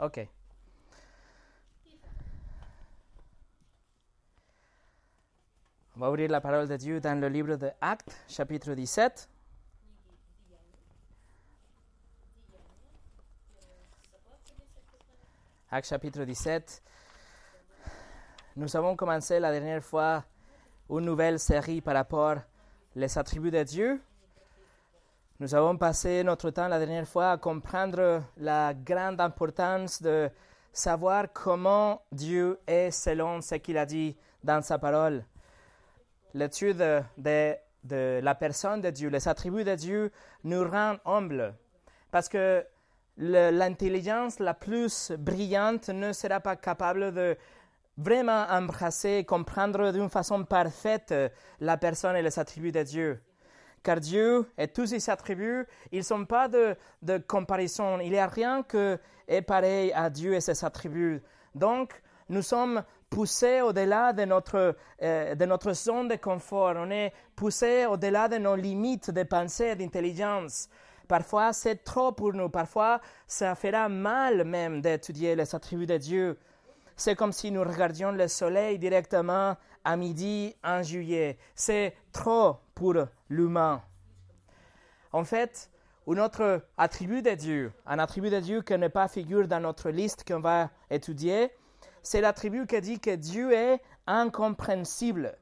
Ok. On va ouvrir la parole de Dieu dans le livre de Actes, chapitre 17. Actes chapitre 17. Nous avons commencé la dernière fois une nouvelle série par rapport aux attributs de Dieu. Nous avons passé notre temps la dernière fois à comprendre la grande importance de savoir comment Dieu est selon ce qu'il a dit dans sa parole. L'étude de, la personne de Dieu, les attributs de Dieu nous rend humbles parce que l'intelligence la plus brillante ne sera pas capable de vraiment embrasser et comprendre d'une façon parfaite la personne et les attributs de Dieu. Car Dieu et tous ses attributs, ils ne sont pas de, de comparaison. Il n'y a rien qui est pareil à Dieu et ses attributs. Donc, nous sommes poussés au-delà de notre, euh, de notre zone de confort. On est poussés au-delà de nos limites de pensée et d'intelligence. Parfois, c'est trop pour nous. Parfois, ça fera mal même d'étudier les attributs de Dieu. C'est comme si nous regardions le soleil directement à midi en juillet. C'est trop pour l'humain. En fait, un autre attribut de Dieu, un attribut de Dieu qui n'est pas figure dans notre liste qu'on va étudier, c'est l'attribut qui dit que Dieu est incompréhensible.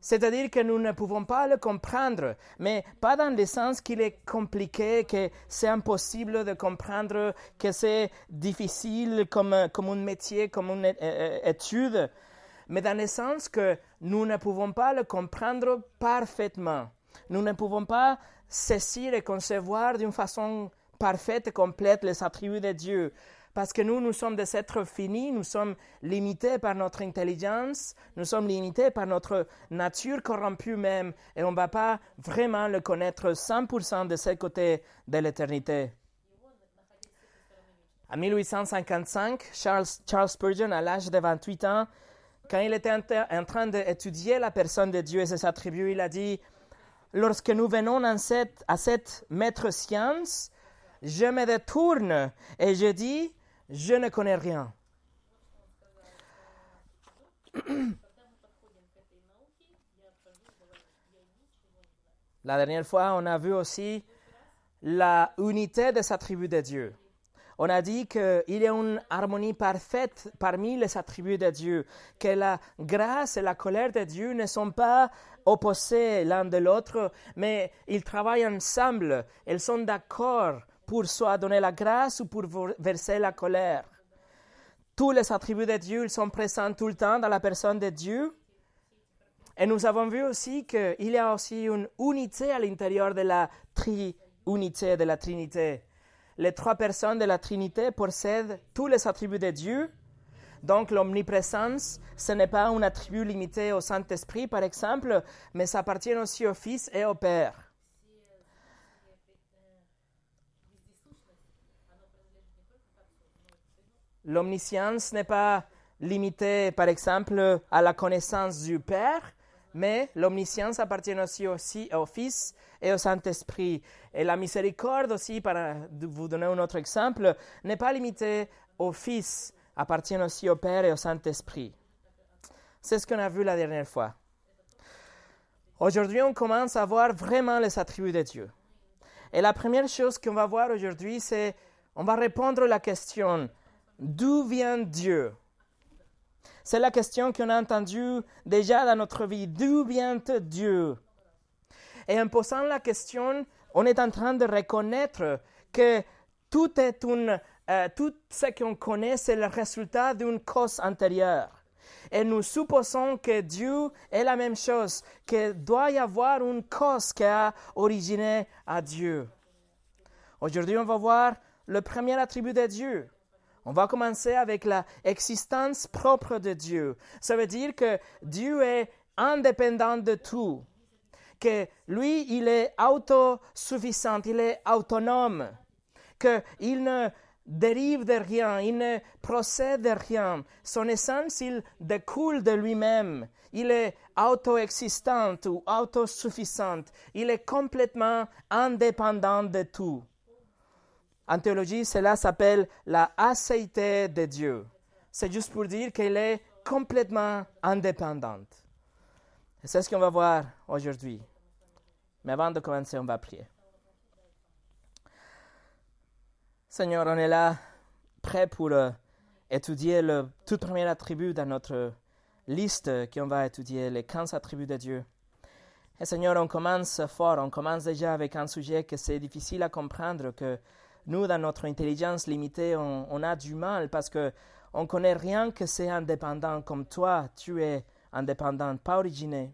C'est-à-dire que nous ne pouvons pas le comprendre, mais pas dans le sens qu'il est compliqué, que c'est impossible de comprendre, que c'est difficile comme, comme un métier, comme une étude, mais dans le sens que nous ne pouvons pas le comprendre parfaitement. Nous ne pouvons pas saisir et concevoir d'une façon parfaite et complète les attributs de Dieu. Parce que nous, nous sommes des êtres finis, nous sommes limités par notre intelligence, nous sommes limités par notre nature corrompue même, et on ne va pas vraiment le connaître 100% de ce côté de l'éternité. En 1855, Charles, Charles Spurgeon, à l'âge de 28 ans, quand il était en train d'étudier la personne de Dieu et ses attributs, il a dit, lorsque nous venons à cette, maître science, je me détourne et je dis, je ne connais rien. La dernière fois, on a vu aussi la unité des attributs de Dieu. On a dit qu'il y a une harmonie parfaite parmi les attributs de Dieu, que la grâce et la colère de Dieu ne sont pas opposés l'un de l'autre, mais ils travaillent ensemble, ils sont d'accord pour soit donner la grâce ou pour verser la colère. Tous les attributs de Dieu sont présents tout le temps dans la personne de Dieu. Et nous avons vu aussi qu'il y a aussi une unité à l'intérieur de la tri-unité de la Trinité les trois personnes de la Trinité possèdent tous les attributs de Dieu. Donc l'omniprésence, ce n'est pas un attribut limité au Saint-Esprit, par exemple, mais ça appartient aussi au Fils et au Père. L'omniscience n'est pas limitée, par exemple, à la connaissance du Père, mais l'omniscience appartient aussi, au Fils et au Saint-Esprit. Et la miséricorde aussi, pour vous donner un autre exemple, n'est pas limitée au Fils, appartient aussi au Père et au Saint-Esprit. C'est ce qu'on a vu la dernière fois. Aujourd'hui, on commence à voir vraiment les attributs de Dieu. Et la première chose qu'on va voir aujourd'hui, c'est, on va répondre à la question, d'où vient Dieu? C'est la question qu'on a entendue déjà dans notre vie, d'où vient Dieu? Et en posant la question, on est en train de reconnaître que tout, est une, euh, tout ce qu'on connaît, c'est le résultat d'une cause antérieure. Et nous supposons que Dieu est la même chose, qu'il doit y avoir une cause qui a originé à Dieu. Aujourd'hui, on va voir le premier attribut de Dieu. On va commencer avec l'existence propre de Dieu. Ça veut dire que Dieu est indépendant de tout que lui, il est autosuffisant, il est autonome, qu'il ne dérive de rien, il ne procède de rien. Son essence, il découle de lui-même. Il est auto-existant ou autosuffisant. Il est complètement indépendant de tout. En théologie, cela s'appelle la aceité de Dieu. C'est juste pour dire qu'elle est complètement indépendante. C'est ce qu'on va voir aujourd'hui. Mais avant de commencer, on va prier. Seigneur, on est là, prêt pour euh, étudier le tout premier attribut dans notre liste qu'on va étudier, les 15 attributs de Dieu. Et Seigneur, on commence fort, on commence déjà avec un sujet que c'est difficile à comprendre, que nous, dans notre intelligence limitée, on, a du mal parce que on connaît rien que c'est indépendant comme toi, tu es indépendant, pas originé.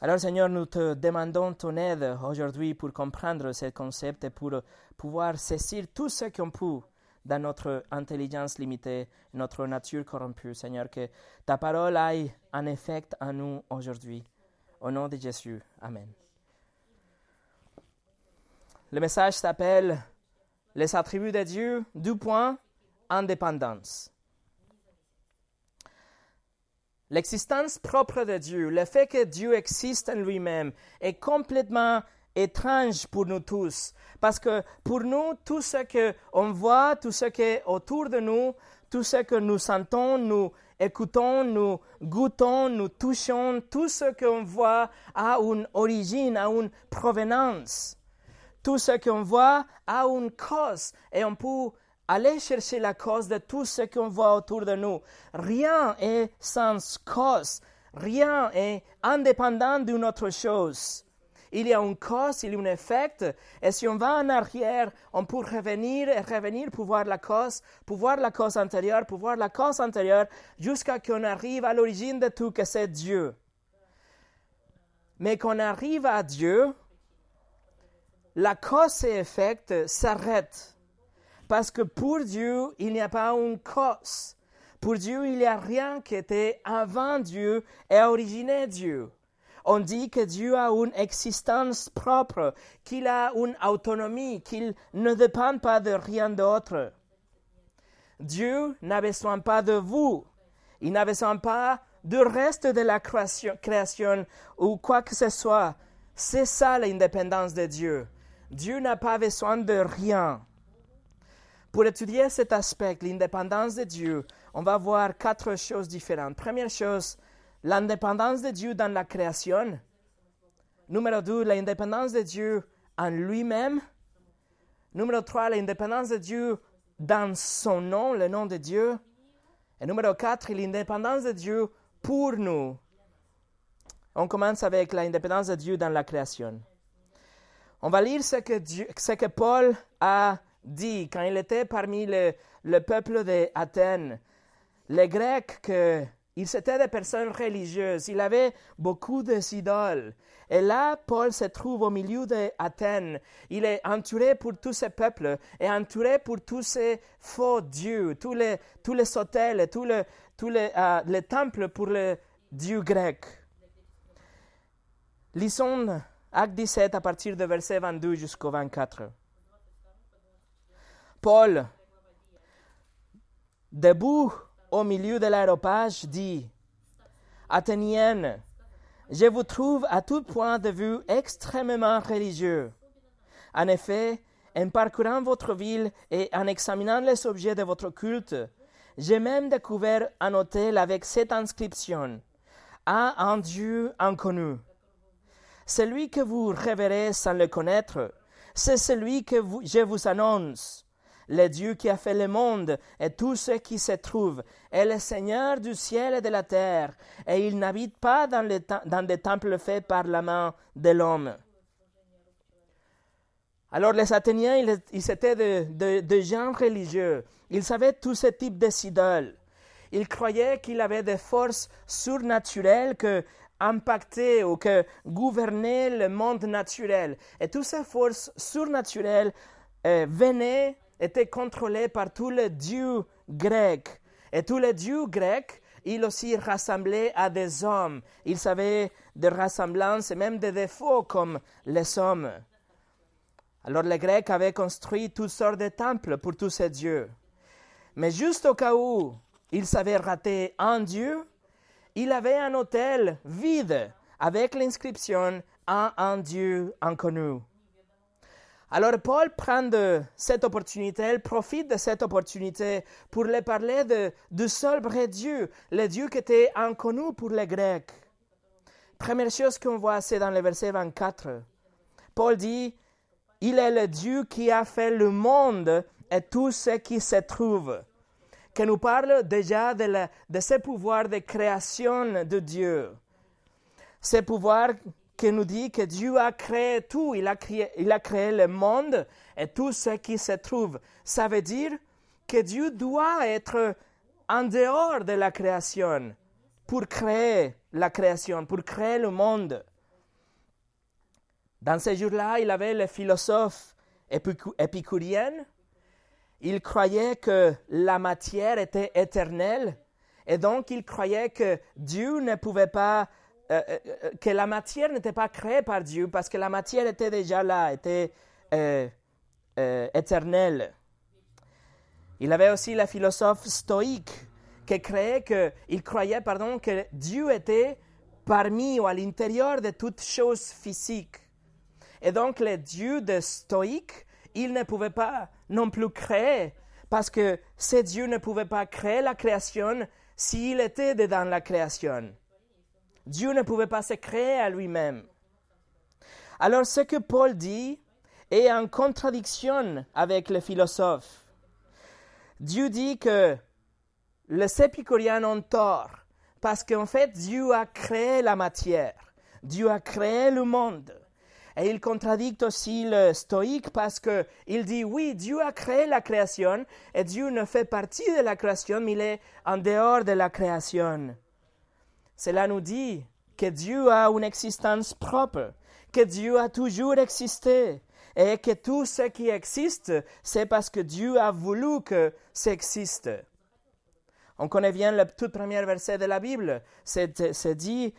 Alors Seigneur, nous te demandons ton aide aujourd'hui pour comprendre ce concept et pour pouvoir saisir tout ce qu'on peut dans notre intelligence limitée, notre nature corrompue. Seigneur, que ta parole aille en effet en nous aujourd'hui. Au nom de Jésus. Amen. Le message s'appelle Les attributs de Dieu, du point, indépendance. L'existence propre de Dieu, le fait que Dieu existe en lui-même, est complètement étrange pour nous tous. Parce que pour nous, tout ce qu'on voit, tout ce qui est autour de nous, tout ce que nous sentons, nous écoutons, nous goûtons, nous touchons, tout ce qu'on voit a une origine, a une provenance. Tout ce qu'on voit a une cause et on peut aller chercher la cause de tout ce qu'on voit autour de nous. Rien est sans cause, rien est indépendant d'une autre chose. Il y a une cause, il y a un effet, et si on va en arrière, on peut revenir et revenir pour voir la cause, pour voir la cause antérieure, pour voir la cause antérieure, jusqu'à qu'on arrive à l'origine de tout, que c'est Dieu. Mais qu'on arrive à Dieu, la cause et effet s'arrêtent. Parce que pour Dieu, il n'y a pas une cause. Pour Dieu, il n'y a rien qui était avant Dieu et originé Dieu. On dit que Dieu a une existence propre, qu'il a une autonomie, qu'il ne dépend pas de rien d'autre. Dieu n'a besoin pas de vous. Il n'a besoin pas du reste de la création, création ou quoi que ce soit. C'est ça l'indépendance de Dieu. Dieu n'a pas besoin de rien. Pour étudier cet aspect, l'indépendance de Dieu, on va voir quatre choses différentes. Première chose, l'indépendance de Dieu dans la création. Numéro deux, l'indépendance de Dieu en lui-même. Numéro trois, l'indépendance de Dieu dans son nom, le nom de Dieu. Et numéro quatre, l'indépendance de Dieu pour nous. On commence avec l'indépendance de Dieu dans la création. On va lire ce que, Paul a dit quand il était parmi le, le peuple d'Athènes. Les Grecs, que, ils étaient des personnes religieuses, il avait beaucoup d'idoles. Et là, Paul se trouve au milieu d'Athènes. Il est entouré pour tous ces peuples et entouré pour tous ces faux dieux, tous les, hôtels, tous euh, les temples pour les dieux grecs. Lisons Acte 17 à partir de verset 22 jusqu'au 24. Paul, debout au milieu de l'aéropage, dit Athénienne, je vous trouve à tout point de vue extrêmement religieux. En effet, en parcourant votre ville et en examinant les objets de votre culte, j'ai même découvert un hôtel avec cette inscription à un Dieu inconnu. Celui que vous révérez sans le connaître, c'est celui que je vous annonce. Le Dieu qui a fait le monde et tout ce qui se trouve est le Seigneur du ciel et de la terre, et il n'habite pas dans, des temples faits par la main de l'homme. Alors les Athéniens, ils, étaient de, de, gens religieux. Ils savaient tous ce type d'idoles. Ils croyaient qu'il avait des forces surnaturelles que impactaient ou que gouvernaient le monde naturel. Et toutes ces forces surnaturelles euh, venaient était contrôlé par tous les dieux grecs. Et tous les dieux grecs, ils aussi rassemblaient à des hommes. Ils avaient des ressemblances et même des défauts comme les hommes. Alors les Grecs avaient construit toutes sortes de temples pour tous ces dieux. Mais juste au cas où ils avaient raté un dieu, il avait un hôtel vide avec l'inscription un dieu inconnu. Alors Paul prend cette opportunité, il profite de cette opportunité pour les parler de, du seul vrai Dieu, le Dieu qui était inconnu pour les Grecs. Première chose qu'on voit, c'est dans le verset 24. Paul dit, Il est le Dieu qui a fait le monde et tout ce qui se trouve. Qui nous parle déjà de, de ce pouvoir de création de Dieu. Ce pouvoir qui nous dit que Dieu a créé tout, il a créé, il a créé le monde et tout ce qui se trouve. Ça veut dire que Dieu doit être en dehors de la création pour créer la création, pour créer le monde. Dans ces jours-là, il avait le philosophe épicurien. Il croyait que la matière était éternelle et donc il croyait que Dieu ne pouvait pas euh, euh, euh, que la matière n'était pas créée par Dieu parce que la matière était déjà là, était éternelle. Il avait aussi le philosophe stoïque qui créait que, il croyait pardon, que Dieu était parmi ou à l'intérieur de toutes choses physiques. Et donc le Dieu de stoïque, il ne pouvait pas non plus créer parce que ce Dieu ne pouvait pas créer la création s'il était dedans la création. Dieu ne pouvait pas se créer à lui-même. Alors ce que Paul dit est en contradiction avec le philosophe. Dieu dit que les épicuriens ont tort parce qu'en fait Dieu a créé la matière, Dieu a créé le monde. Et il contradicte aussi le stoïque parce qu'il dit oui, Dieu a créé la création et Dieu ne fait partie de la création, mais il est en dehors de la création. Cela nous dit que Dieu a une existence propre, que Dieu a toujours existé et que tout ce qui existe, c'est parce que Dieu a voulu que ça existe. On connaît bien le tout premier verset de la Bible. C'est dit,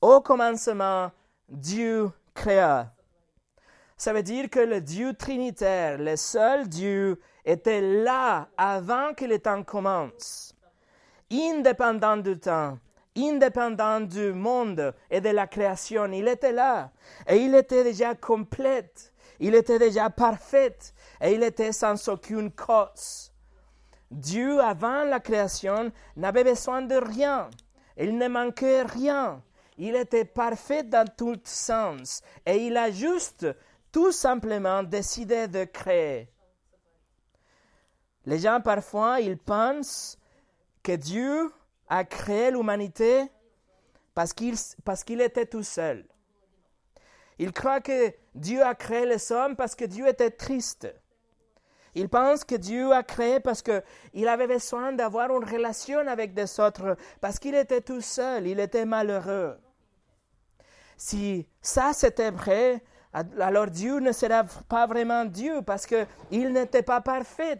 au commencement, Dieu créa. Ça veut dire que le Dieu trinitaire, le seul Dieu, était là avant que le temps commence, indépendant du temps, indépendant du monde et de la création. Il était là et il était déjà complète. Il était déjà parfait et il était sans aucune cause. Dieu, avant la création, n'avait besoin de rien. Il ne manquait rien. Il était parfait dans tout sens et il a juste tout simplement décidé de créer. Les gens parfois, ils pensent que Dieu a créé l'humanité parce qu'il parce qu'il était tout seul. Il croit que Dieu a créé les hommes parce que Dieu était triste. Il pense que Dieu a créé parce qu'il avait besoin d'avoir une relation avec des autres, parce qu'il était tout seul, il était malheureux. Si ça c'était vrai, alors Dieu ne serait pas vraiment Dieu parce qu'il n'était pas parfait.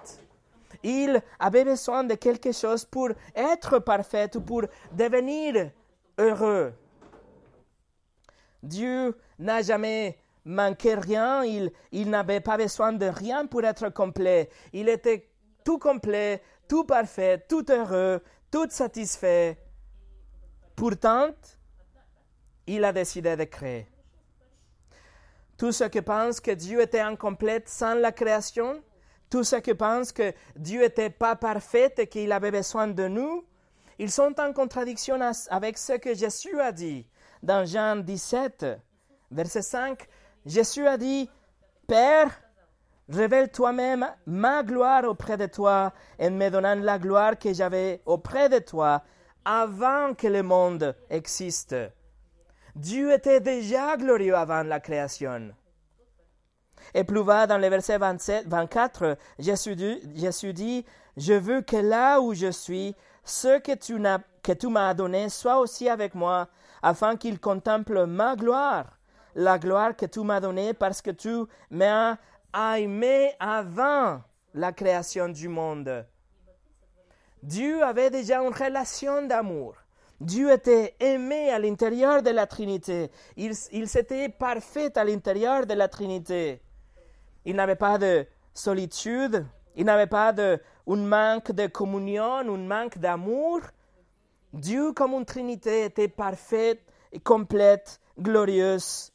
Il avait besoin de quelque chose pour être parfait ou pour devenir heureux. Dieu n'a jamais manqué rien, il, il n'avait pas besoin de rien pour être complet. Il était tout complet, tout parfait, tout heureux, tout satisfait. Pourtant, il a décidé de créer. Tous ceux qui pensent que Dieu était incomplet sans la création, tous ceux qui pensent que Dieu n'était pas parfait et qu'il avait besoin de nous, ils sont en contradiction avec ce que Jésus a dit dans Jean 17, verset 5. Jésus a dit, Père, révèle toi-même ma gloire auprès de toi en me donnant la gloire que j'avais auprès de toi avant que le monde existe. Dieu était déjà glorieux avant la création. Et plus bas, dans le verset 27, 24, Jésus dit, Je veux que là où je suis, ce que tu, m'as donné soit aussi avec moi, afin qu'il contemple ma gloire, la gloire que tu m'as donnée parce que tu m'as aimé avant la création du monde. Dieu avait déjà une relation d'amour. Dieu était aimé à l'intérieur de la Trinité. Il, s'était parfait à l'intérieur de la Trinité. Il n'avait pas de solitude, il n'avait pas de un manque de communion, un manque d'amour. Dieu comme une Trinité était parfaite complète, glorieuse,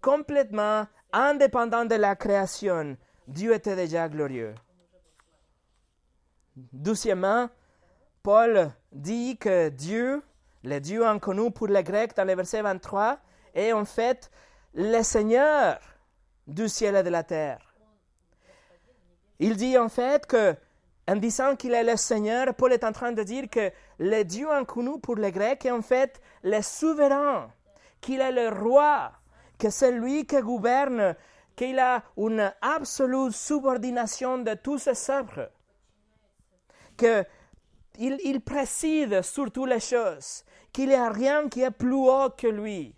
complètement indépendant de la création, Dieu était déjà glorieux. Doucement, Paul dit que Dieu, le Dieu inconnu pour les Grecs dans le verset 23, est en fait le Seigneur du ciel et de la terre. Il dit en fait que, en disant qu'il est le Seigneur, Paul est en train de dire que le Dieu inconnu pour les Grecs est en fait le souverain, qu'il est le roi, que c'est lui qui gouverne, qu'il a une absolue subordination de tous ses œuvres, qu'il il préside sur toutes les choses, qu'il n'y a rien qui est plus haut que lui,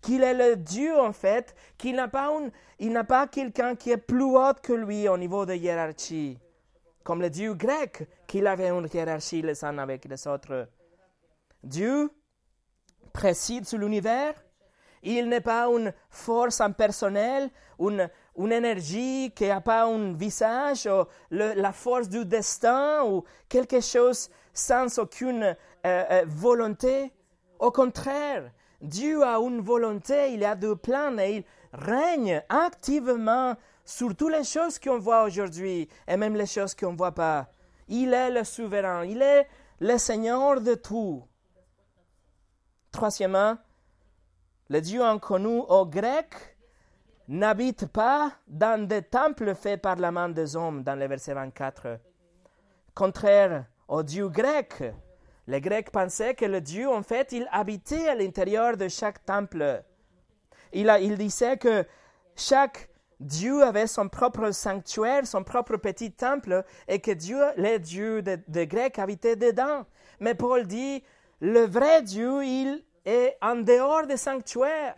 qu'il est le Dieu en fait, qu'il n'a pas, il n'a pas quelqu'un qui est plus haut que lui au niveau de hiérarchie, comme le Dieu grec, qu'il avait une hiérarchie les uns avec les autres. Dieu préside sur l'univers, il n'est pas une force impersonnelle, une, une énergie qui n'a pas un visage, ou la force du destin, ou quelque chose sans aucune euh, euh, volonté. Au contraire, Dieu a une volonté, il a deux plans et il règne activement sur toutes les choses qu'on voit aujourd'hui et même les choses qu'on ne voit pas. Il est le souverain, il est le Seigneur de tout. Troisièmement, le Dieu inconnu au grec n'habite pas dans des temples faits par la main des hommes, dans le verset 24. Contraire au Dieu grec, les Grecs pensaient que le Dieu, en fait, il habitait à l'intérieur de chaque temple. Il, a, il disait que chaque Dieu avait son propre sanctuaire, son propre petit temple, et que Dieu, les dieux des de Grecs habitaient dedans. Mais Paul dit, le vrai Dieu, il est en dehors des sanctuaires.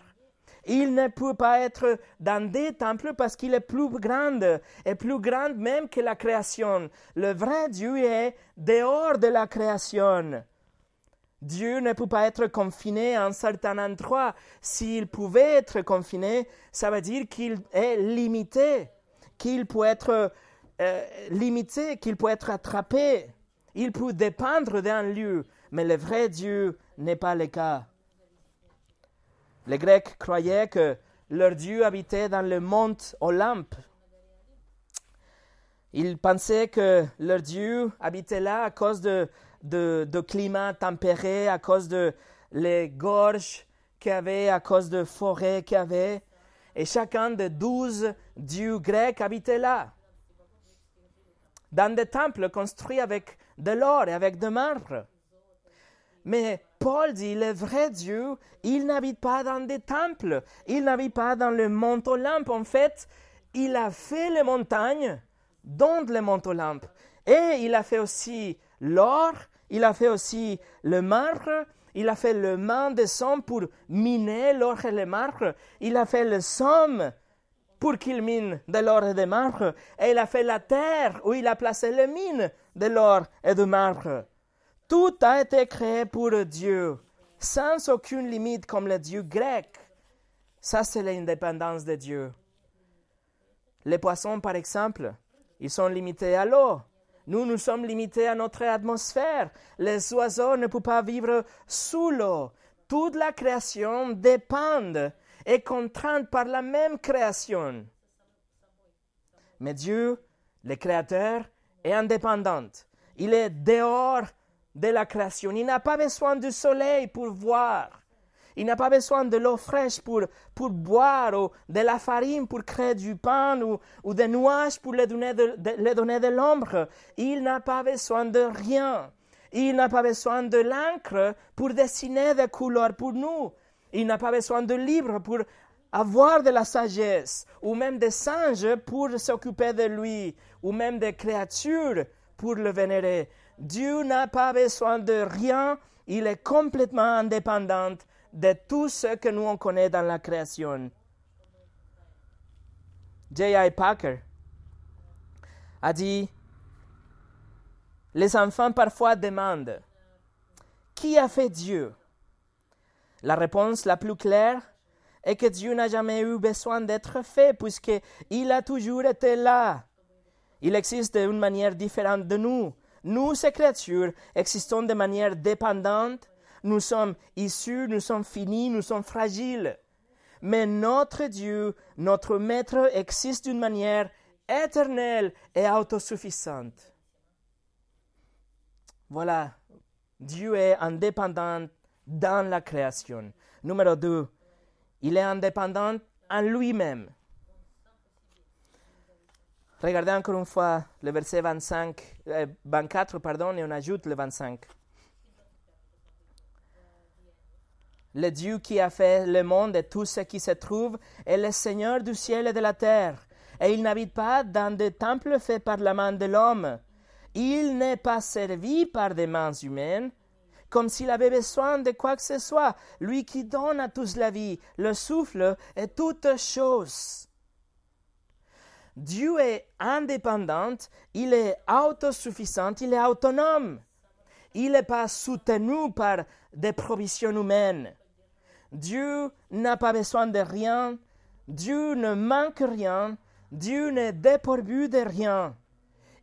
Il ne peut pas être dans des temples parce qu'il est plus grand et plus grand même que la création. Le vrai Dieu est dehors de la création. Dieu ne peut pas être confiné à un certain endroit. S'il pouvait être confiné, ça veut dire qu'il est limité, qu'il peut être euh, limité, qu'il peut être attrapé. Il peut dépendre d'un lieu, mais le vrai Dieu n'est pas le cas. Les Grecs croyaient que leur Dieu habitait dans le mont Olympe. Ils pensaient que leur Dieu habitait là à cause de, de, climat tempéré, à cause de les gorges qu'il y avait, à cause de forêts qu'il y avait. Et chacun des douze dieux grecs habitait là. Dans des temples construits avec de l'or et avec de marbre. Mais Paul dit, le vrai Dieu, il n'habite pas dans des temples, il n'habite pas dans le mont Olympe. En fait, il a fait les montagnes, dont le mont Olympe. Et il a fait aussi l'or, il a fait aussi le marbre, il a fait le main de somme pour miner l'or et le marbre, il a fait le somme pour qu'il mine de l'or et de marbre, et il a fait la terre où il a placé les mines de l'or et de marbre. Tout a été créé pour Dieu, sans aucune limite comme le Dieu grec. Ça, c'est l'indépendance de Dieu. Les poissons, par exemple, ils sont limités à l'eau. Nous, nous sommes limités à notre atmosphère. Les oiseaux ne peuvent pas vivre sous l'eau. Toute la création dépend et contrainte par la même création. Mais Dieu, le Créateur, est indépendant. Il est dehors de la création. Il n'a pas besoin du soleil pour voir. Il n'a pas besoin de l'eau fraîche pour, pour boire ou de la farine pour créer du pain ou, ou des nuages pour lui donner de, de, donner de l'ombre. Il n'a pas besoin de rien. Il n'a pas besoin de l'encre pour dessiner des couleurs pour nous. Il n'a pas besoin de livres pour avoir de la sagesse, ou même des singes pour s'occuper de lui, ou même des créatures pour le vénérer. Dieu n'a pas besoin de rien, il est complètement indépendant de tout ce que nous on dans la création. J.I. Packer a dit Les enfants parfois demandent Qui a fait Dieu? La réponse la plus claire est que Dieu n'a jamais eu besoin d'être fait puisqu'il a toujours été là. Il existe d'une manière différente de nous. Nous, ces créatures, existons de manière dépendante. Nous sommes issus, nous sommes finis, nous sommes fragiles. Mais notre Dieu, notre Maître, existe d'une manière éternelle et autosuffisante. Voilà, Dieu est indépendant dans la création. Numéro 2, il est indépendant en lui-même. Regardez encore une fois le verset 25, 24 euh, pardon, et on ajoute le 25. Le Dieu qui a fait le monde et tout ce qui se trouve est le Seigneur du ciel et de la terre. Et il n'habite pas dans des temples faits par la main de l'homme. Il n'est pas servi par des mains humaines, comme s'il avait besoin de quoi que ce soit, lui qui donne à tous la vie, le souffle et toutes choses. Dieu est indépendant, il est autosuffisant, il est autonome. Il n'est pas soutenu par des provisions humaines. Dieu n'a pas besoin de rien, Dieu ne manque rien, Dieu n'est dépourvu de rien.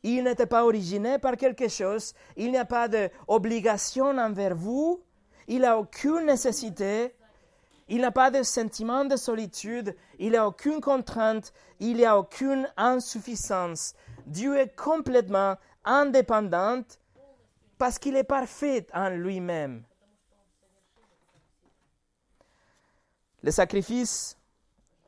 Il n'était pas originé par quelque chose, il n'y a pas d'obligation envers vous, il n'a aucune nécessité, il n'a pas de sentiment de solitude, il n'a aucune contrainte, il n'y a aucune insuffisance. Dieu est complètement indépendant parce qu'il est parfait en lui-même. Les sacrifices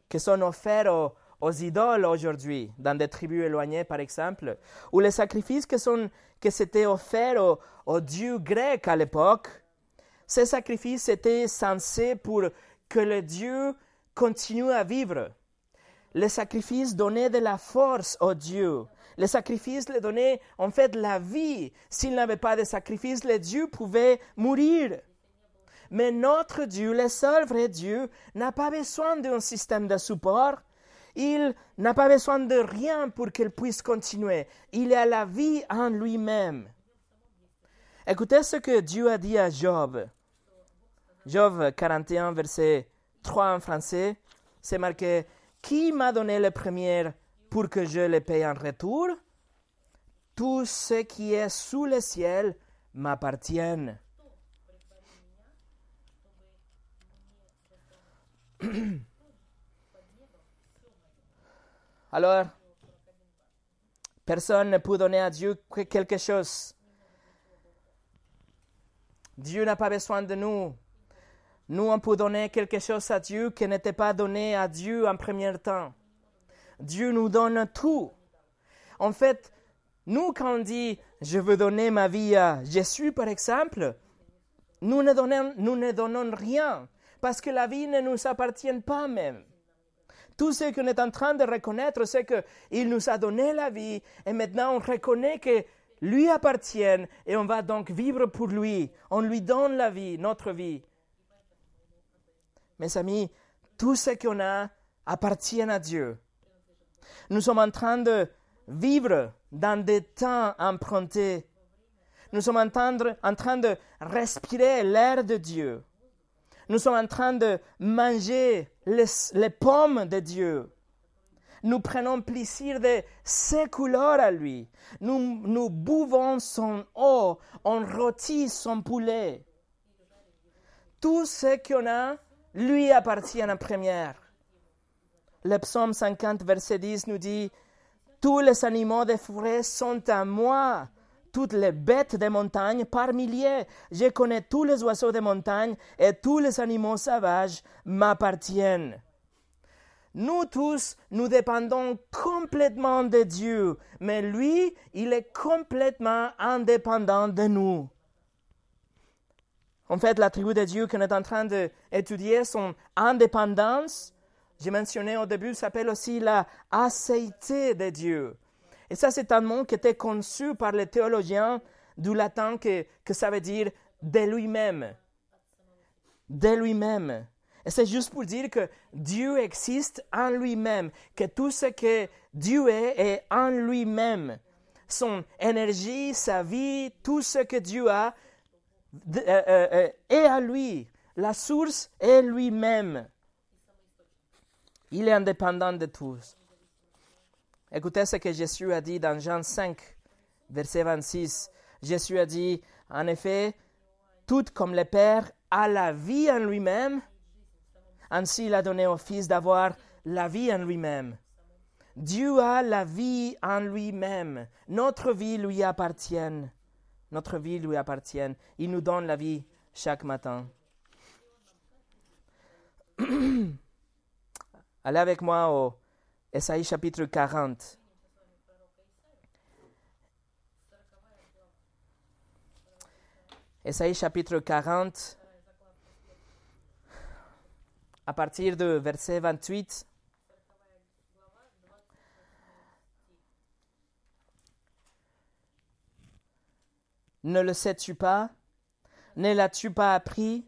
qui sont offerts aux, idoles aujourd'hui, dans des tribus éloignées par exemple, ou les sacrifices qui, s'étaient offerts aux dieux grecs à l'époque, ces sacrifices étaient censés pour que le Dieu continue à vivre. Les sacrifices donnaient de la force au Dieu. Les sacrifices les donnaient en fait la vie. S'il n'avait pas de sacrifice, le Dieu pouvait mourir. Mais notre Dieu, le seul vrai Dieu, n'a pas besoin d'un système de support. Il n'a pas besoin de rien pour qu'il puisse continuer. Il a la vie en lui-même. Écoutez ce que Dieu a dit à Job. Job 41, verset 3 en français, c'est marqué Qui m'a donné le premier pour que je le paye en retour? Tout ce qui est sous le ciel m'appartient. Alors, personne ne peut donner à Dieu quelque chose. Dieu n'a pas besoin de nous. Nous, on peut donner quelque chose à Dieu qui n'était pas donné à Dieu en premier temps. Dieu nous donne tout. En fait, nous, quand on dit je veux donner ma vie à Jésus, par exemple, nous ne donnons, nous ne donnons rien parce que la vie ne nous appartient pas même. Tout ce qu'on est en train de reconnaître, c'est qu'il nous a donné la vie et maintenant on reconnaît que lui appartient et on va donc vivre pour lui. On lui donne la vie, notre vie. Mes amis, tout ce qu'on a appartient à Dieu. Nous sommes en train de vivre dans des temps empruntés. Nous sommes en train de respirer l'air de Dieu. Nous sommes en train de manger les, pommes de Dieu. Nous prenons plaisir de ses couleurs à lui. Nous, nous buvons son eau, on rôtit son poulet. Tout ce qu'on a lui appartient en première. Le psaume 50, verset 10 nous dit Tous les animaux des forêts sont à moi toutes les bêtes des montagnes par milliers. Je connais tous les oiseaux des montagnes et tous les animaux sauvages m'appartiennent. Nous tous, nous dépendons complètement de Dieu, mais lui, il est complètement indépendant de nous. En fait, la tribu de Dieu qu'on est en train d'étudier, son indépendance, j'ai mentionné au début, s'appelle aussi la acéité de Dieu. Et ça, c'est un mot qui était conçu par les théologiens du latin que ça veut dire de lui-même. De lui-même. Et c'est juste pour dire que Dieu existe en lui-même, que tout ce que Dieu est est en lui-même. Son énergie, sa vie, tout ce que Dieu a euh, euh, euh, est à lui. La source est lui-même. Il est indépendant de tous. Écoutez ce que Jésus a dit dans Jean 5, verset 26. Jésus a dit, en effet, tout comme le Père a la vie en lui-même, Ainsi, il a donné au Fils d'avoir la vie en lui-même. Dieu a la vie en lui-même. Notre vie lui appartient. Notre vie lui appartient. Il nous donne la vie chaque matin. Allez avec moi au Esaïe chapitre 40. Esaïe chapitre 40, à partir de verset 28. Ne le sais-tu pas? Ne l'as-tu pas appris?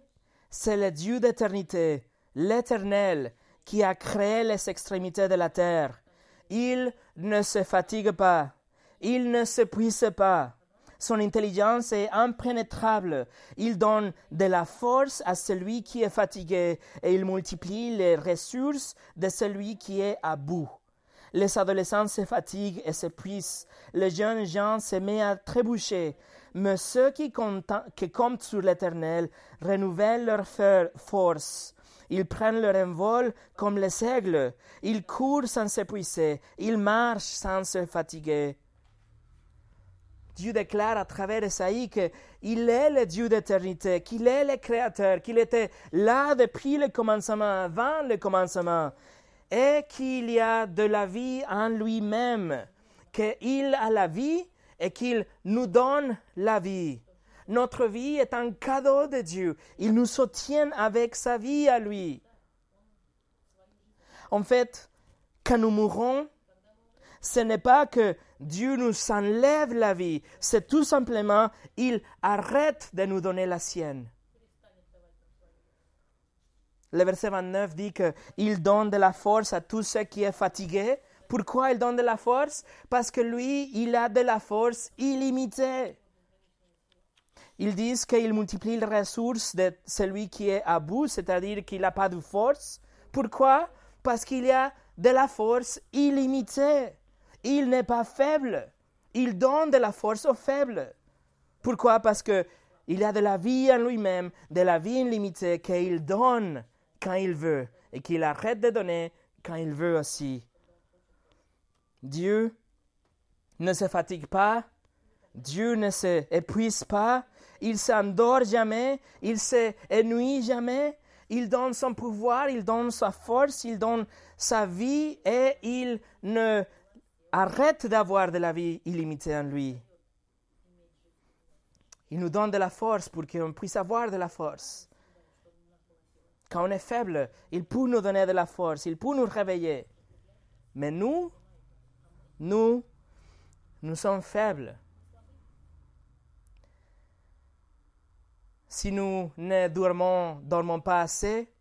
C'est le Dieu d'éternité, l'Éternel, qui a créé les extrémités de la terre. Il ne se fatigue pas, il ne s'épuise pas. Son intelligence est impénétrable. Il donne de la force à celui qui est fatigué et il multiplie les ressources de celui qui est à bout. Les adolescents se fatiguent et s'épuisent. Les jeunes gens se mettent à trébucher. Mais ceux qui comptent, qui comptent sur l'Éternel renouvellent leur force. Ils prennent leur envol comme les aigles. Ils courent sans s'épuiser. Ils marchent sans se fatiguer. Dieu déclare à travers Esaïe qu'il est le Dieu d'éternité, qu'il est le Créateur, qu'il était là depuis le commencement, avant le commencement, et qu'il y a de la vie en lui-même, qu'il a la vie et qu'il nous donne la vie. Notre vie est un cadeau de Dieu. Il nous soutient avec sa vie à lui. En fait, quand nous mourrons, ce n'est pas que Dieu nous enlève la vie, c'est tout simplement il arrête de nous donner la sienne. Le verset 29 dit qu'il donne de la force à tous ceux qui sont fatigués. Pourquoi il donne de la force? Parce que lui, il a de la force illimitée. Ils disent qu'il multiplie les ressources de celui qui est à bout, c'est-à-dire qu'il n'a pas de force. Pourquoi? Parce qu'il a de la force illimitée. Il n'est pas faible. Il donne de la force aux faibles. Pourquoi? Parce que il a de la vie en lui-même, de la vie illimitée qu'il donne quand il veut et qu'il arrête de donner quand il veut aussi. Dieu ne se fatigue pas, Dieu ne se épuise pas, il s'endort jamais, il s'ennuie jamais, il donne son pouvoir, il donne sa force, il donne sa vie et il ne arrête d'avoir de la vie illimitée en lui. Il nous donne de la force pour qu'on puisse avoir de la force. Quand on est faible, il peut nous donner de la force, il peut nous réveiller. Mais nous, nous, nous sommes faibles. Si nous ne dormons, pas assez,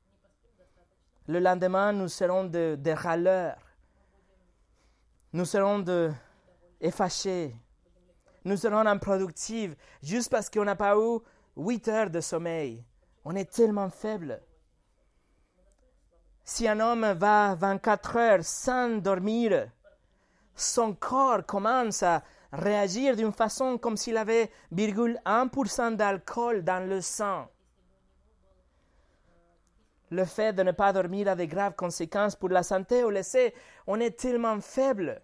le lendemain, nous serons des de râleurs nous serons de nous serons improductifs juste parce qu'on n'a pas eu huit heures de sommeil. On est tellement faible. Si un homme va 24 heures sans dormir, son corps commence à réagir d'une façon comme s'il avait 1% d'alcool dans le sang. Le fait de ne pas dormir a de graves conséquences pour la santé. On le sait, on est tellement faible.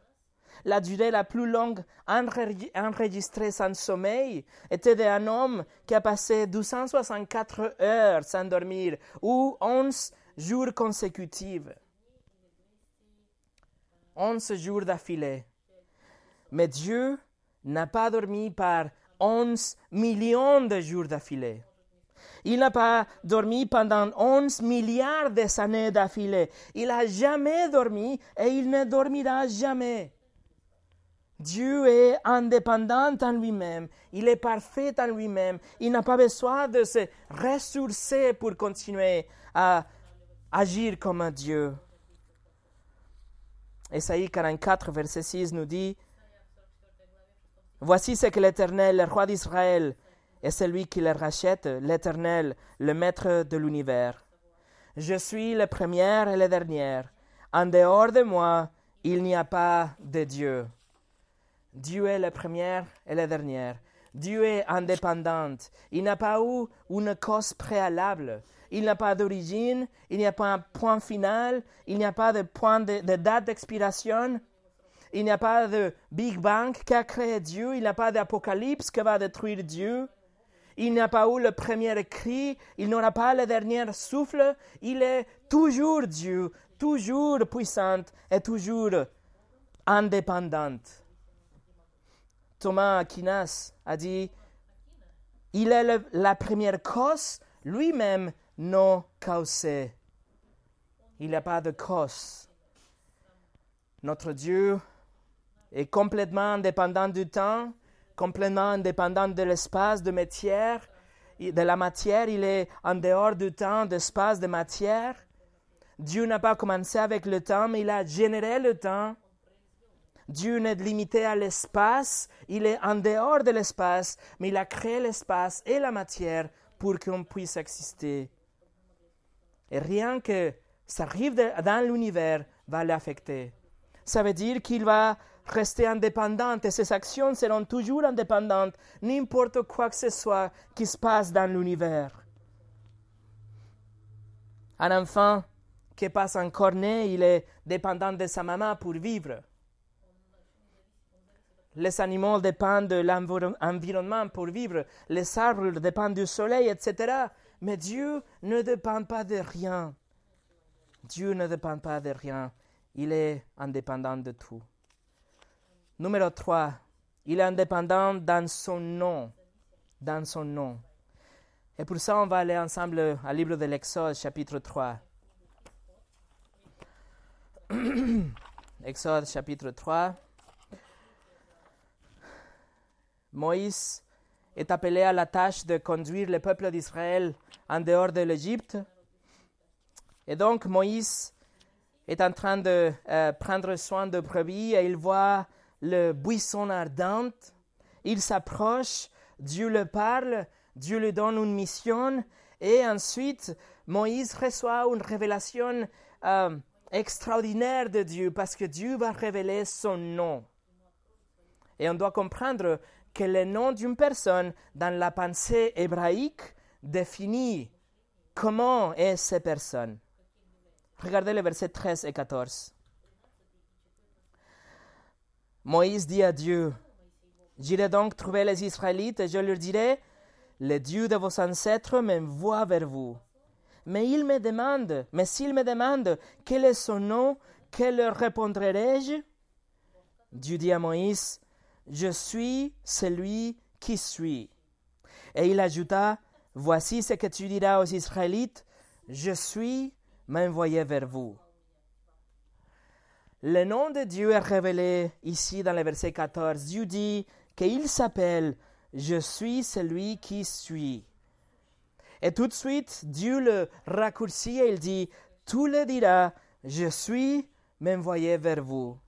La durée la plus longue enregistrée sans sommeil était d'un homme qui a passé 264 heures sans dormir ou 11 jours consécutifs. 11 jours d'affilée. Mais Dieu n'a pas dormi par 11 millions de jours d'affilée. Il n'a pas dormi pendant 11 milliards d'années d'affilée. Il n'a jamais dormi et il ne dormira jamais. Dieu est indépendant en lui-même, il est parfait en lui-même, il n'a pas besoin de se ressourcer pour continuer à agir comme un Dieu. Esaïe 44, verset 6 nous dit, Voici ce que l'Éternel, le roi d'Israël, est celui qui le rachète, l'Éternel, le maître de l'univers. Je suis le premier et le dernier. En dehors de moi, il n'y a pas de Dieu. Dieu est la première et la dernière. Dieu est indépendant. Il n'a pas eu une cause préalable. il n'y a pas d'origine, il n'y a pas un point final, il n'y a pas de point de, date d'expiration, il n'y a pas de Big Bang qui a créé Dieu, il n'y a pas d'apocalypse qui va détruire Dieu. Il n'y a pas eu le premier cri, il n'aura pas le dernier souffle, il est toujours Dieu, toujours puissant et toujours indépendante. Thomas Aquinas a dit, il est la première cause, lui-même non causé. Il n'y a pas de cause. Notre Dieu est complètement indépendant du temps, complètement indépendant de l'espace, de matière, de la matière. Il est en dehors du temps, d'espace, de matière. Dieu n'a pas commencé avec le temps, mais il a généré le temps. Dieu n'est limité à l'espace, il est en dehors de l'espace, mais il a créé l'espace et la matière pour qu'on puisse exister. Et rien que ça arrive dans l'univers va l'affecter. Ça veut dire qu'il va rester indépendant et ses actions seront toujours indépendantes, n'importe quoi que ce soit qui se passe dans l'univers. Un enfant qui passe un cornet, il est dépendant de sa maman pour vivre. Les animaux dépendent de l'environnement pour vivre, les arbres dépendent du soleil, etc. Mais Dieu ne dépend pas de rien. Dieu ne dépend pas de rien. Il est indépendant de tout. Numéro 3. Il est indépendant dans son nom. Dans son nom. Et pour ça, on va aller ensemble au livre de l'Exode, chapitre 3. Exode, chapitre 3. Moïse est appelé à la tâche de conduire le peuple d'Israël en dehors de l'Égypte. Et donc Moïse est en train de euh, prendre soin de brebis et il voit le buisson ardent. Il s'approche, Dieu le parle, Dieu lui donne une mission et ensuite Moïse reçoit une révélation euh, extraordinaire de Dieu parce que Dieu va révéler son nom. Et on doit comprendre que le nom d'une personne dans la pensée hébraïque définit comment est cette personne. Regardez les versets 13 et 14. Moïse dit à Dieu, J'irai donc trouver les Israélites et je leur dirai, le Dieu de vos ancêtres m'envoie vers vous. Mais il me demande, mais s'il me demande quel est son nom, que leur répondrai-je? Dieu dit à Moïse, je suis celui qui suis. Et il ajouta, Voici ce que tu diras aux Israélites, Je suis, m'envoyé vers vous. Le nom de Dieu est révélé ici dans le verset 14. Dieu dit qu'il s'appelle Je suis celui qui suis. Et tout de suite, Dieu le raccourcit et il dit Tu le diras, Je suis, m'envoyé vers vous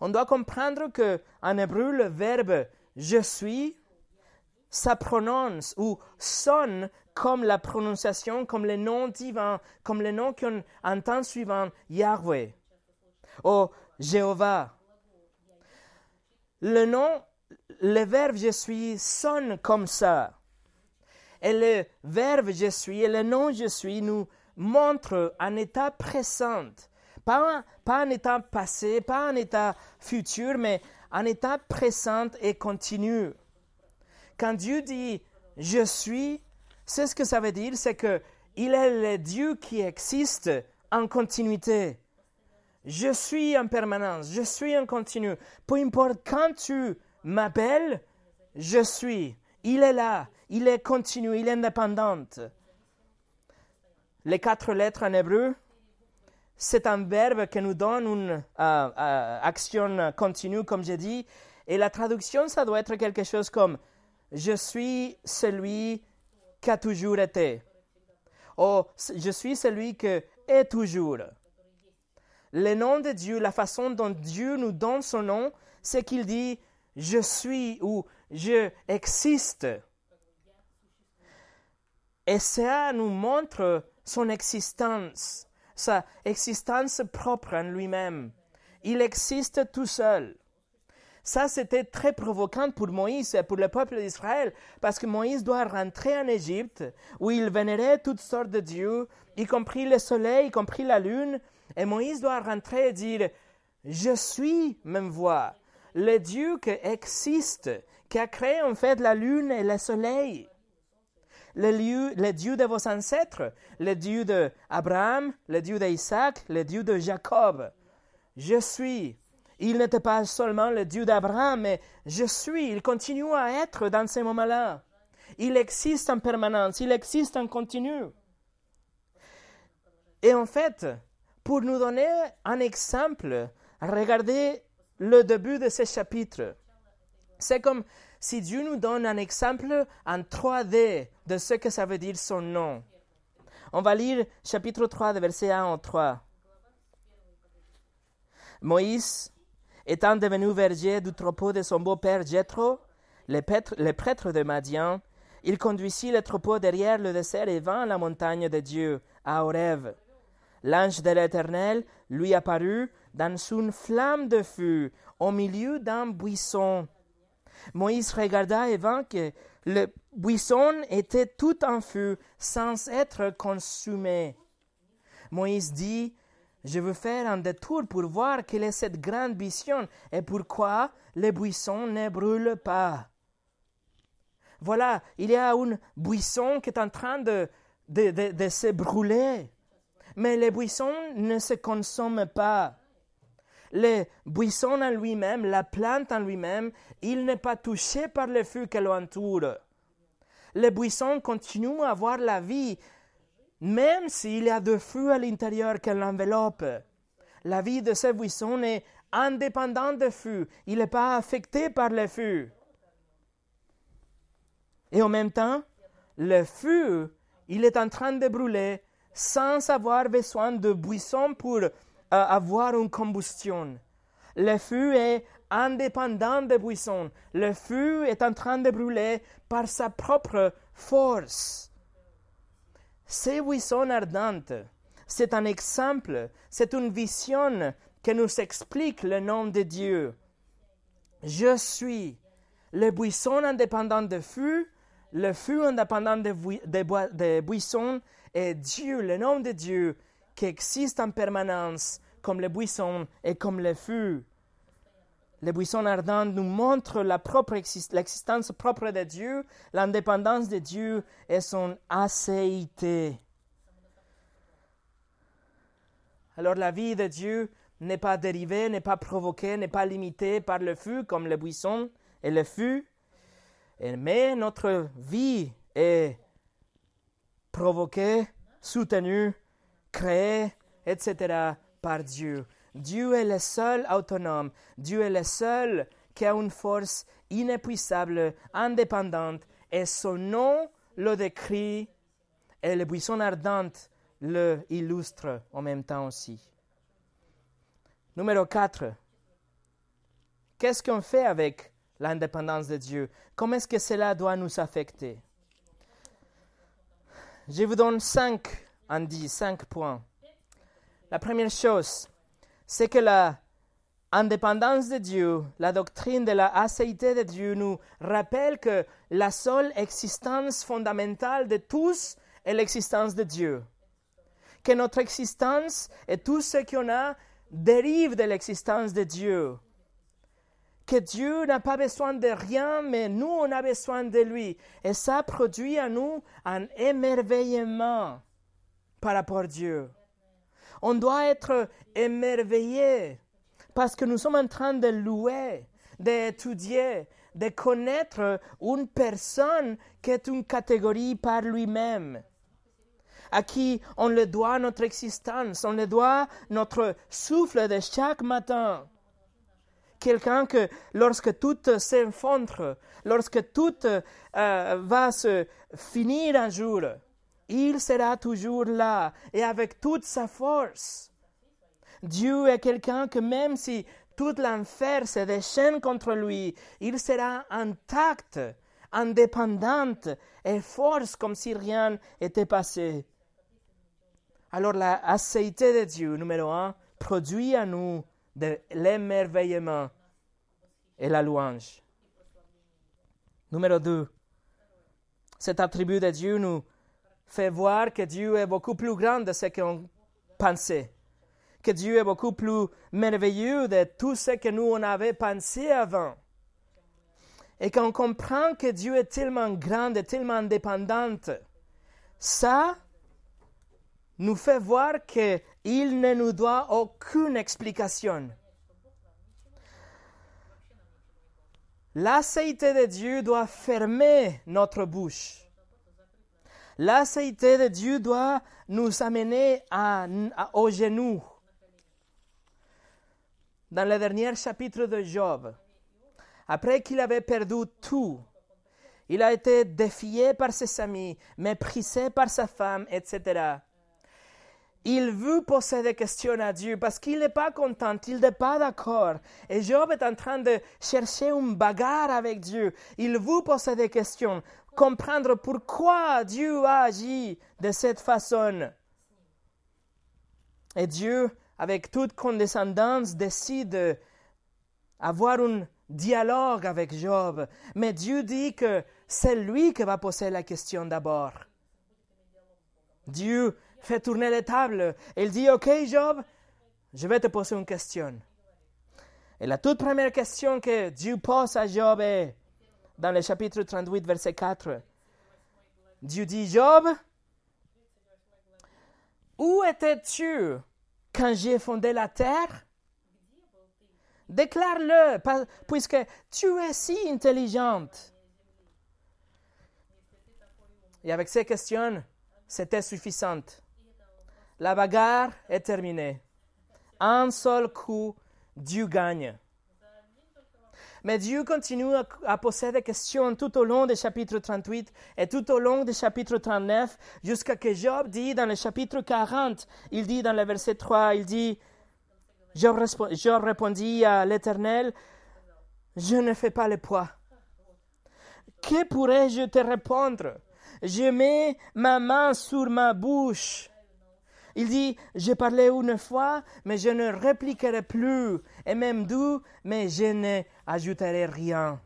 on doit comprendre que en hébreu, le verbe je suis, ça prononce ou sonne comme la prononciation, comme le nom divin, comme le nom qu'on entend suivant Yahweh ou Jéhovah. Le nom, le verbe je suis sonne comme ça. Et le verbe je suis et le nom je suis nous montrent un état présent pas, un état passé, pas un état futur, mais un état présent et continu. Quand Dieu dit je suis, c'est ce que ça veut dire, c'est que il est le Dieu qui existe en continuité. Je suis en permanence, je suis en continu. Peu importe quand tu m'appelles, je suis. Il est là, il est continu, il est indépendant. Les quatre lettres en hébreu, c'est un verbe qui nous donne une euh, euh, action continue, comme j'ai dit. Et la traduction, ça doit être quelque chose comme Je suis celui qui a toujours été. Ou Je suis celui qui est toujours. Le nom de Dieu, la façon dont Dieu nous donne son nom, c'est qu'il dit Je suis ou Je existe. Et ça nous montre son existence sa existence propre en lui-même. Il existe tout seul. Ça, c'était très provoquant pour Moïse et pour le peuple d'Israël, parce que Moïse doit rentrer en Égypte, où il vénérait toutes sortes de dieux, y compris le soleil, y compris la lune, et Moïse doit rentrer et dire, je suis même voix, le Dieu qui existe, qui a créé en fait la lune et le soleil. Le, Dieu, de vos ancêtres, le Dieu d'Abraham, le Dieu d'Isaac, le Dieu de Jacob. Je suis. Il n'était pas seulement le Dieu d'Abraham, mais je suis. Il continue à être dans ces moments-là. Il existe en permanence, il existe en continu. Et en fait, pour nous donner un exemple, regardez le début de ce chapitre. C'est comme si Dieu nous donne un exemple en 3D de ce que ça veut dire son nom. On va lire chapitre 3, de verset 1 au 3. Moïse, étant devenu verger du troupeau de son beau-père Jethro, le prêtre, de Madian, il conduisit le troupeau derrière le désert et vint à la montagne de Dieu, à Horeb. L'ange de l'Éternel lui apparut dans une flamme de feu au milieu d'un buisson. Moïse regarda et vit que le buisson était tout en feu sans être consumé. Moïse dit je veux faire un détour pour voir quelle est cette grande vision et pourquoi les buissons ne brûlent pas. Voilà, il y a un buisson qui est en train de, de, de, se brûler. Mais les buissons ne se consomment pas. Le buisson en lui-même, la plante en lui-même, il n'est pas touché par le feu qui l'entoure. Le buisson continue à avoir la vie, même s'il y a de feu à l'intérieur qui l'enveloppe. La vie de ce buisson est indépendante de feu. Il n'est pas affecté par le feu. Et en même temps, le feu, il est en train de brûler sans avoir besoin de buisson pour avoir une combustion. Le feu est indépendant de buisson. Le feu est en train de brûler par sa propre force. Ces buissons ardentes, c'est un exemple, c'est une vision qui nous explique le nom de Dieu. Je suis le buisson indépendant de feu, le feu indépendant des buissons, et Dieu, le nom de Dieu, qui existe en permanence comme le buisson et comme le feu. Les buissons ardents nous montrent l'existence propre de Dieu, l'indépendance de Dieu et son acéité. Alors la vie de Dieu n'est pas dérivée, n'est pas provoquée, n'est pas limitée par le feu comme le buisson et le feu, mais notre vie est provoquée, soutenue, créée, etc. par Dieu. Dieu est le seul autonome. Dieu est le seul qui a une force inépuisable, indépendante, et son nom le décrit, et le buisson ardent le illustre en même temps aussi. Numéro 4. Qu'est-ce qu'on fait avec l'indépendance de Dieu? Comment est-ce que cela doit nous affecter? Je vous donne cinq indices, cinq points. La première chose, c'est que la indépendance de Dieu, la doctrine de la de Dieu nous rappelle que la seule existence fondamentale de tous est l'existence de Dieu. Que notre existence et tout ce qu'on a dérive de l'existence de Dieu. Que Dieu n'a pas besoin de rien, mais nous, on a besoin de lui. Et ça produit à nous un émerveillement par rapport à Dieu. On doit être émerveillé parce que nous sommes en train de louer, d'étudier, de connaître une personne qui est une catégorie par lui-même, à qui on le doit notre existence, on le doit notre souffle de chaque matin. Quelqu'un que lorsque tout s'effondre, lorsque tout euh, va se finir un jour, il sera toujours là et avec toute sa force. Dieu est quelqu'un que même si tout l'enfer se déchaîne contre lui, il sera intact, indépendant et force comme si rien n'était passé. Alors la acéité de Dieu, numéro un, produit à nous de l'émerveillement. et la louange. Numéro 2. Cet attribut de Dieu nous fait voir que Dieu est beaucoup plus grand de ce qu'on pensait, que Dieu est beaucoup plus merveilleux de tout ce que nous on avait pensé avant. Et qu'on comprend que Dieu est tellement grand et tellement indépendant, ça nous fait voir qu'il ne nous doit aucune explication. La de Dieu doit fermer notre bouche. La de Dieu doit nous amener à, genou. Dans le dernier chapitre de Job, après qu'il avait perdu tout, il a été défié par ses amis, méprisé par sa femme, etc il veut poser des questions à Dieu parce qu'il n'est pas content, il n'est pas d'accord. Et Job est en train de chercher une bagarre avec Dieu. Il veut poser des questions, comprendre pourquoi Dieu a agi de cette façon. Et Dieu, avec toute condescendance, décide d'avoir un dialogue avec Job. Mais Dieu dit que c'est lui qui va poser la question d'abord. Dieu fait tourner les tables. Il dit, OK, Job, je vais te poser une question. Et la toute première question que Dieu pose à Job est dans le chapitre 38, verset 4. Dieu dit, Job, où étais-tu quand j'ai fondé la terre? Déclare-le, puisque tu es si intelligente. Et avec ces questions, c'était suffisant. La bagarre est terminée. Un seul coup, Dieu gagne. Mais Dieu continue à, poser des questions tout au long du chapitre 38 et tout au long du chapitre 39, jusqu'à que Job dit dans le chapitre 40, il dit dans le verset 3, il dit, Job, Job répondit à l'Éternel, je ne fais pas le poids. Que pourrais-je te répondre? Je mets ma main sur ma bouche. Il dit, j'ai parlé une fois, mais je ne répliquerai plus, et même d'où, mais je n'ajouterai rien.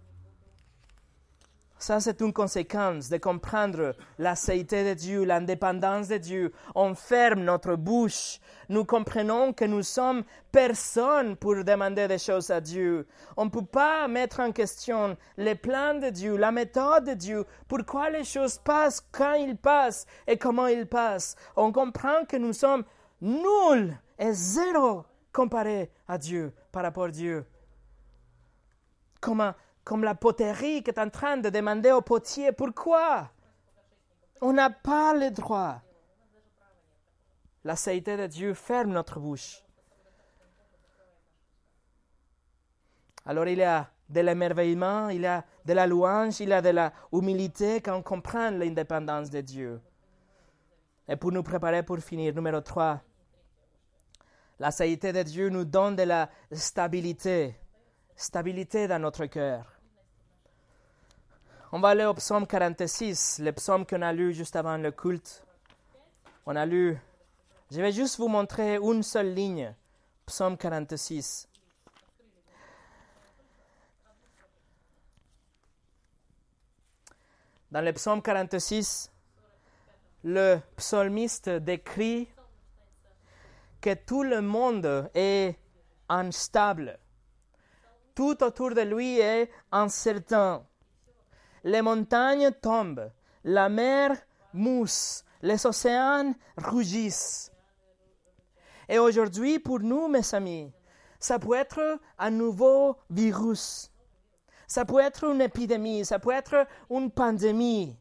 Ça, c'est une conséquence de comprendre la sainteté de Dieu, l'indépendance de Dieu. On ferme notre bouche. Nous comprenons que nous sommes personne pour demander des choses à Dieu. On ne peut pas mettre en question les plans de Dieu, la méthode de Dieu, pourquoi les choses passent, quand ils passent et comment ils passent. On comprend que nous sommes nuls et zéro comparé à Dieu, par rapport à Dieu. Comment comme la poterie qui est en train de demander au potier pourquoi? On n'a pas le droit. La sainteté de Dieu ferme notre bouche. Alors il y a de l'émerveillement, il y a de la louange, il y a de la humilité quand on comprend l'indépendance de Dieu. Et pour nous préparer pour finir, numéro 3, la sainteté de Dieu nous donne de la stabilité, stabilité dans notre cœur. On va aller au psaume 46, le psaume qu'on a lu juste avant le culte. On a lu, je vais juste vous montrer une seule ligne, psaume 46. Dans le psaume 46, le psalmiste décrit que tout le monde est instable. Tout autour de lui est incertain les montagnes tombent, la mer mousse, les océans rougissent. Et aujourd'hui, pour nous, mes amis, ça peut être un nouveau virus, ça peut être une épidémie, ça peut être une pandémie.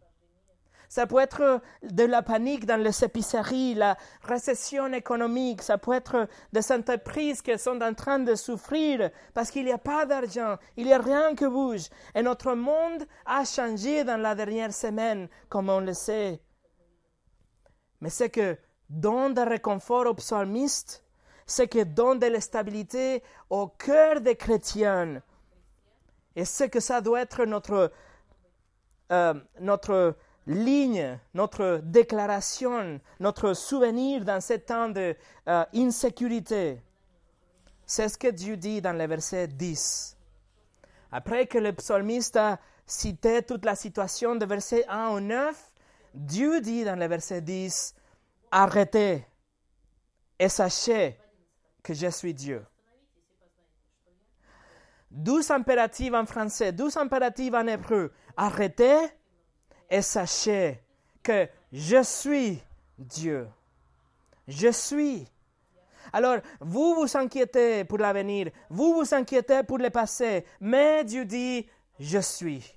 Ça peut être de la panique dans les épiceries, la récession économique. Ça peut être des entreprises qui sont en train de souffrir parce qu'il n'y a pas d'argent, il n'y a rien qui bouge. Et notre monde a changé dans la dernière semaine, comme on le sait. Mais c'est que donne de réconfort aux psalmistes, c'est que donne de la stabilité au cœur des chrétiens. Et c'est que ça doit être notre, euh, notre ligne, notre déclaration, notre souvenir dans ce temps d'insécurité. Euh, C'est ce que Dieu dit dans le verset 10. après que le psalmiste a cité toute la situation de verset 1 au 9, Dieu dit dans le verset 10, arrêtez et sachez que je suis Dieu. Douze impératifs en français, douze impératifs en hébreu. Arrêtez et sachez que je suis Dieu. Je suis. Alors, vous vous inquiétez pour l'avenir, vous vous inquiétez pour le passé, mais Dieu dit, je suis.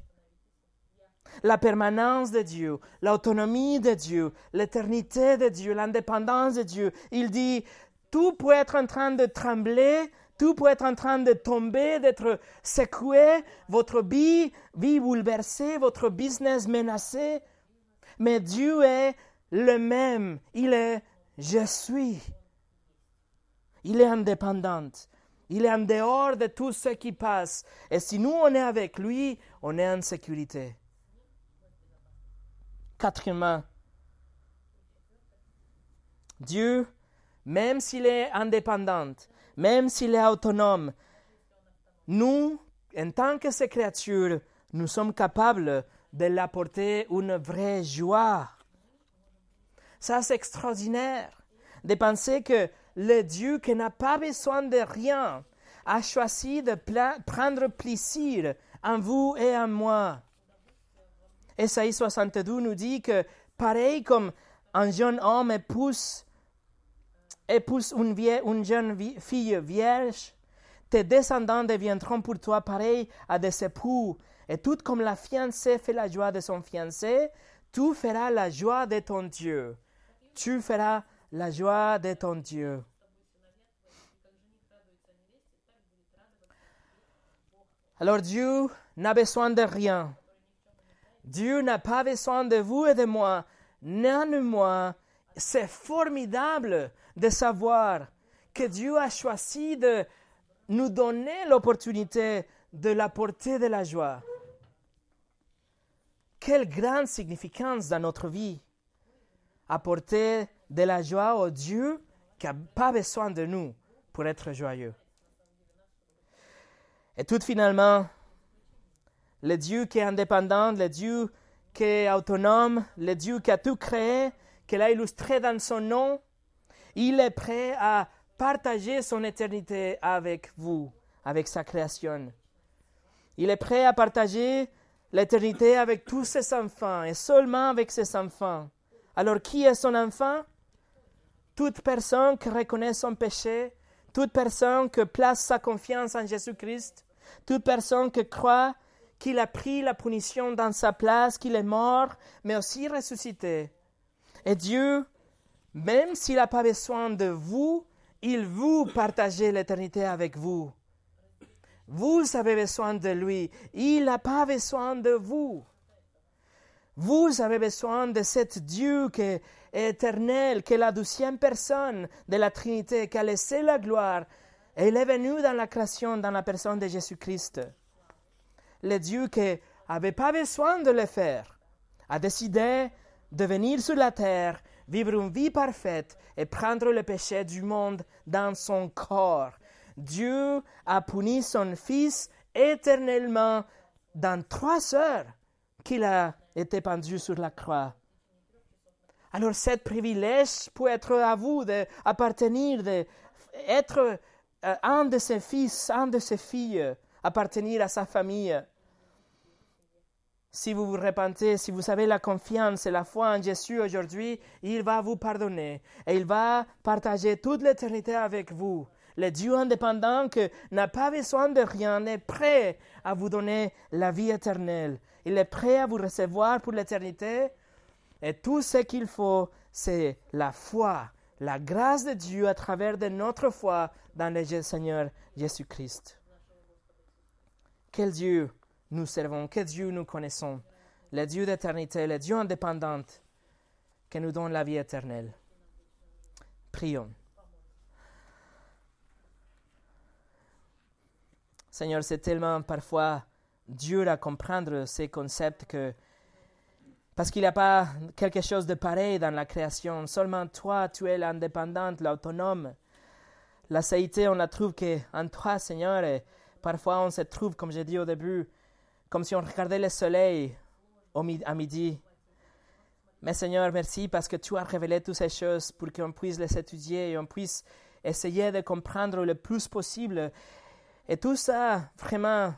La permanence de Dieu, l'autonomie de Dieu, l'éternité de Dieu, l'indépendance de Dieu. Il dit, tout peut être en train de trembler, tout peut être en train de tomber, d'être secoué, votre vie, vie bouleversée, votre business menacé. Mais Dieu est le même. Il est je suis. Il est indépendant. Il est en dehors de tout ce qui passe. Et si nous, on est avec lui, on est en sécurité. Quatrièmement, Dieu, même s'il est indépendant, même s'il est autonome, nous, en tant que ses créatures, nous sommes capables de l'apporter une vraie joie. Ça, c'est extraordinaire de penser que le Dieu qui n'a pas besoin de rien a choisi de prendre plaisir en vous et en moi. Esaïe 62 nous dit que, pareil comme un jeune homme épouse, épouse une, une jeune fille vierge, tes descendants deviendront pour toi pareils à des époux. Et tout comme la fiancée fait la joie de son fiancé, tu feras la joie de ton Dieu tu feras la joie de ton Dieu. Alors Dieu n'a besoin de rien. Dieu n'a pas besoin de vous et de moi. Néanmoins, c'est formidable de savoir que Dieu a choisi de nous donner l'opportunité de l'apporter de la joie. Quelle grande significance dans notre vie apporter de la joie au Dieu qui n'a pas besoin de nous pour être joyeux. Et tout finalement, le Dieu qui est indépendant, le Dieu qui est autonome, le Dieu qui a tout créé, qu'il a illustré dans son nom, il est prêt à partager son éternité avec vous, avec sa création. Il est prêt à partager l'éternité avec tous ses enfants et seulement avec ses enfants. Alors qui est son enfant? Toute personne qui reconnaît son péché, toute personne qui place sa confiance en Jésus-Christ, toute personne qui croit qu'il a pris la punition dans sa place, qu'il est mort, mais aussi ressuscité. Et Dieu, même s'il n'a pas besoin de vous, il vous partage l'éternité avec vous. Vous avez besoin de lui. Il n'a pas besoin de vous. Vous avez besoin de cet Dieu qui est éternel, qui est la douzième personne de la Trinité, qui a laissé la gloire. Et il est venu dans la création, dans la personne de Jésus-Christ. Le Dieu qui n'avait pas besoin de le faire, a décidé de venir sur la terre, vivre une vie parfaite et prendre le péché du monde dans son corps. Dieu a puni son Fils éternellement dans trois heures qu'il a été pendu sur la croix. Alors, ce privilège peut être à vous d'appartenir, d'être euh, un de ses fils, un de ses filles, appartenir à sa famille. Si vous vous repentez, si vous avez la confiance et la foi en Jésus aujourd'hui, il va vous pardonner et il va partager toute l'éternité avec vous. Le Dieu indépendant qui n'a pas besoin de rien est prêt à vous donner la vie éternelle. Il est prêt à vous recevoir pour l'éternité. Et tout ce qu'il faut, c'est la foi, la grâce de Dieu à travers de notre foi dans le Seigneur Jésus-Christ. Quel Dieu nous servons, quel Dieu nous connaissons, le Dieu d'éternité, le Dieu indépendant qui nous donne la vie éternelle. Prions. Seigneur, c'est tellement parfois dur à comprendre ces concepts que parce qu'il n'y a pas quelque chose de pareil dans la création. Seulement toi, tu es l'indépendante, l'autonome. La saïté, on la trouve qu'en toi, Seigneur, et Parfois, on se trouve, comme j'ai dit au début, comme si on regardait le soleil au à midi. Mais Seigneur, merci parce que tu as révélé toutes ces choses pour qu'on puisse les étudier et on puisse essayer de comprendre le plus possible. Et tout ça, vraiment,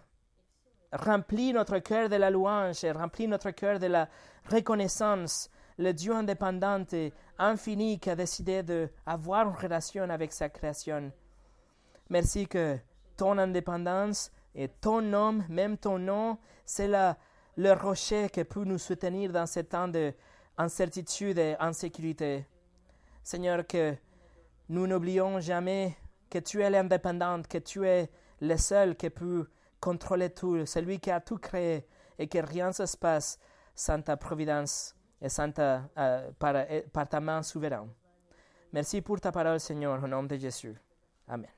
remplit notre cœur de la louange et remplit notre cœur de la reconnaissance. Le Dieu indépendant et infini qui a décidé d'avoir une relation avec sa création. Merci que ton indépendance et ton nom, même ton nom, c'est le rocher qui peut nous soutenir dans ces temps d'incertitude et d'insécurité. Seigneur, que nous n'oublions jamais que tu es l'indépendante, que tu es le seul qui peut contrôler tout, celui qui a tout créé et que rien ne se passe sans ta providence et sans ta, euh, par ta main souveraine. Merci pour ta parole, Seigneur, au nom de Jésus. Amen.